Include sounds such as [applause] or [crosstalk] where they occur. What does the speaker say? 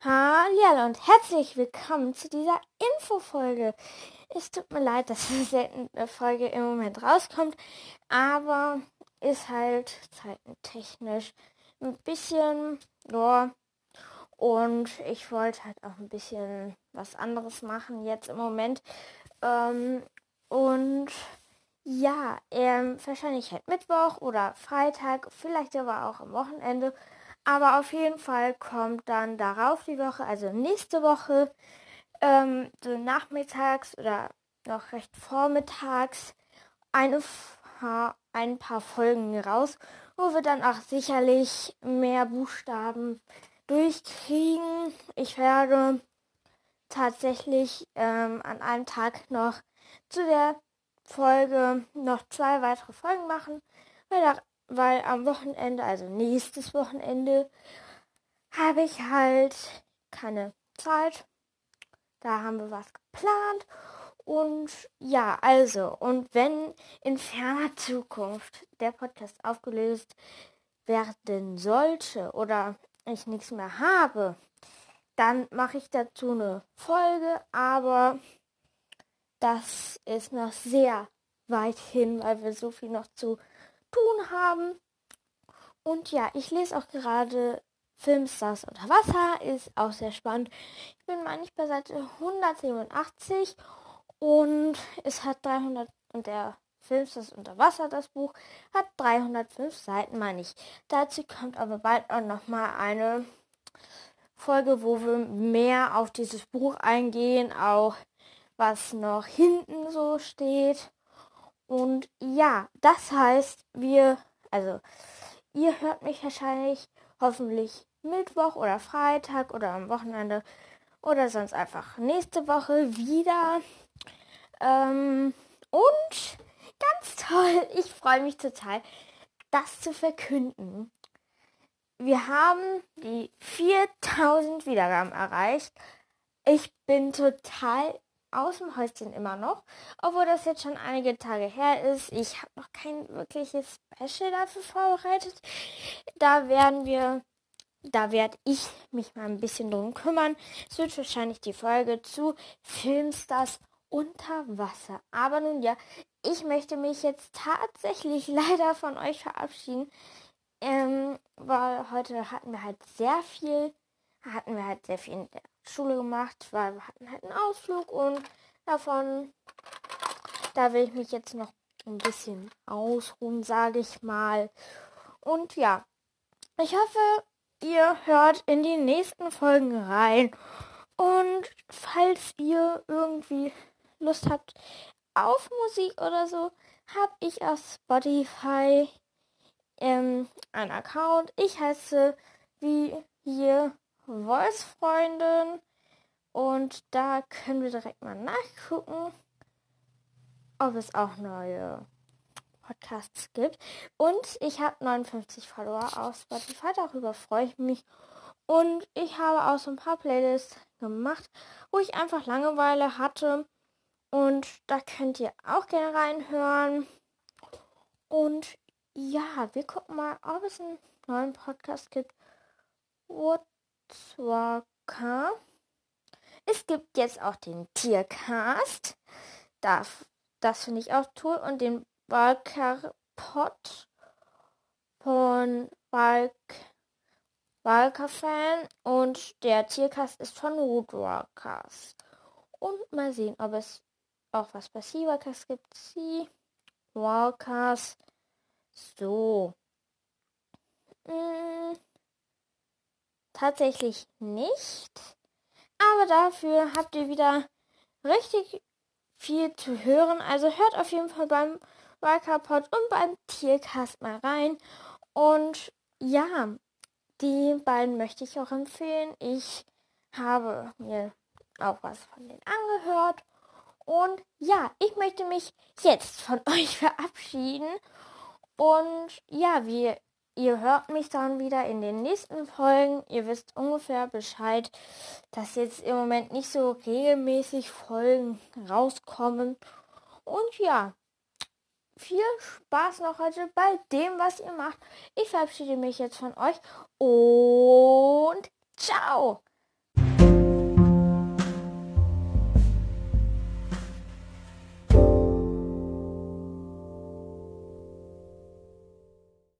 Hallo und herzlich willkommen zu dieser Infofolge. Es tut mir leid, dass eine seltene Folge im Moment rauskommt, aber ist halt zeitentechnisch ein bisschen, ja. Und ich wollte halt auch ein bisschen was anderes machen jetzt im Moment. Ähm, und ja, ähm, wahrscheinlich halt Mittwoch oder Freitag, vielleicht aber auch am Wochenende. Aber auf jeden Fall kommt dann darauf die Woche, also nächste Woche, ähm, so nachmittags oder noch recht vormittags eine, ein paar Folgen raus, wo wir dann auch sicherlich mehr Buchstaben durchkriegen. Ich werde tatsächlich ähm, an einem Tag noch zu der Folge noch zwei weitere Folgen machen, weil da weil am Wochenende, also nächstes Wochenende, habe ich halt keine Zeit. Da haben wir was geplant. Und ja, also, und wenn in ferner Zukunft der Podcast aufgelöst werden sollte oder ich nichts mehr habe, dann mache ich dazu eine Folge, aber das ist noch sehr weit hin, weil wir so viel noch zu tun haben. Und ja, ich lese auch gerade Filmstars unter Wasser, ist auch sehr spannend. Ich bin meine ich bei Seite 187 und es hat 300 und der Filmstars unter Wasser, das Buch, hat 305 Seiten, meine ich. Dazu kommt aber bald auch noch mal eine Folge, wo wir mehr auf dieses Buch eingehen, auch was noch hinten so steht. Und ja, das heißt, wir, also ihr hört mich wahrscheinlich hoffentlich Mittwoch oder Freitag oder am Wochenende oder sonst einfach nächste Woche wieder. Ähm, und ganz toll, [laughs] ich freue mich total, das zu verkünden. Wir haben die 4000 Wiedergaben erreicht. Ich bin total aus dem Häuschen immer noch, obwohl das jetzt schon einige Tage her ist. Ich habe noch kein wirkliches Special dafür vorbereitet. Da werden wir, da werde ich mich mal ein bisschen drum kümmern. Es wird wahrscheinlich die Folge zu Filmstars unter Wasser. Aber nun ja, ich möchte mich jetzt tatsächlich [laughs] leider von euch verabschieden, ähm, weil heute hatten wir halt sehr viel, hatten wir halt sehr viel Schule gemacht, weil wir hatten halt einen Ausflug und davon, da will ich mich jetzt noch ein bisschen ausruhen, sage ich mal. Und ja, ich hoffe, ihr hört in die nächsten Folgen rein. Und falls ihr irgendwie Lust habt auf Musik oder so, habe ich auf Spotify ähm, einen Account. Ich heiße wie hier Voice-Freundin. Und da können wir direkt mal nachgucken, ob es auch neue Podcasts gibt. Und ich habe 59 Follower auf Spotify, darüber freue ich mich. Und ich habe auch so ein paar Playlists gemacht, wo ich einfach Langeweile hatte. Und da könnt ihr auch gerne reinhören. Und ja, wir gucken mal, ob es einen neuen Podcast gibt. What Walker. Es gibt jetzt auch den Tiercast. Das, das finde ich auch toll. Und den Walker Pot von Walk, Walker Fan. Und der Tiercast ist von Woodwalkers. Und mal sehen, ob es auch was bei Seawalkers gibt. Sea Walkers. So. Tatsächlich nicht. Aber dafür habt ihr wieder richtig viel zu hören. Also hört auf jeden Fall beim Wildcard und beim Tiercast mal rein. Und ja, die beiden möchte ich auch empfehlen. Ich habe mir auch was von denen angehört. Und ja, ich möchte mich jetzt von [laughs] euch verabschieden. Und ja, wir Ihr hört mich dann wieder in den nächsten Folgen. Ihr wisst ungefähr Bescheid, dass jetzt im Moment nicht so regelmäßig Folgen rauskommen. Und ja, viel Spaß noch heute bei dem, was ihr macht. Ich verabschiede mich jetzt von euch und ciao!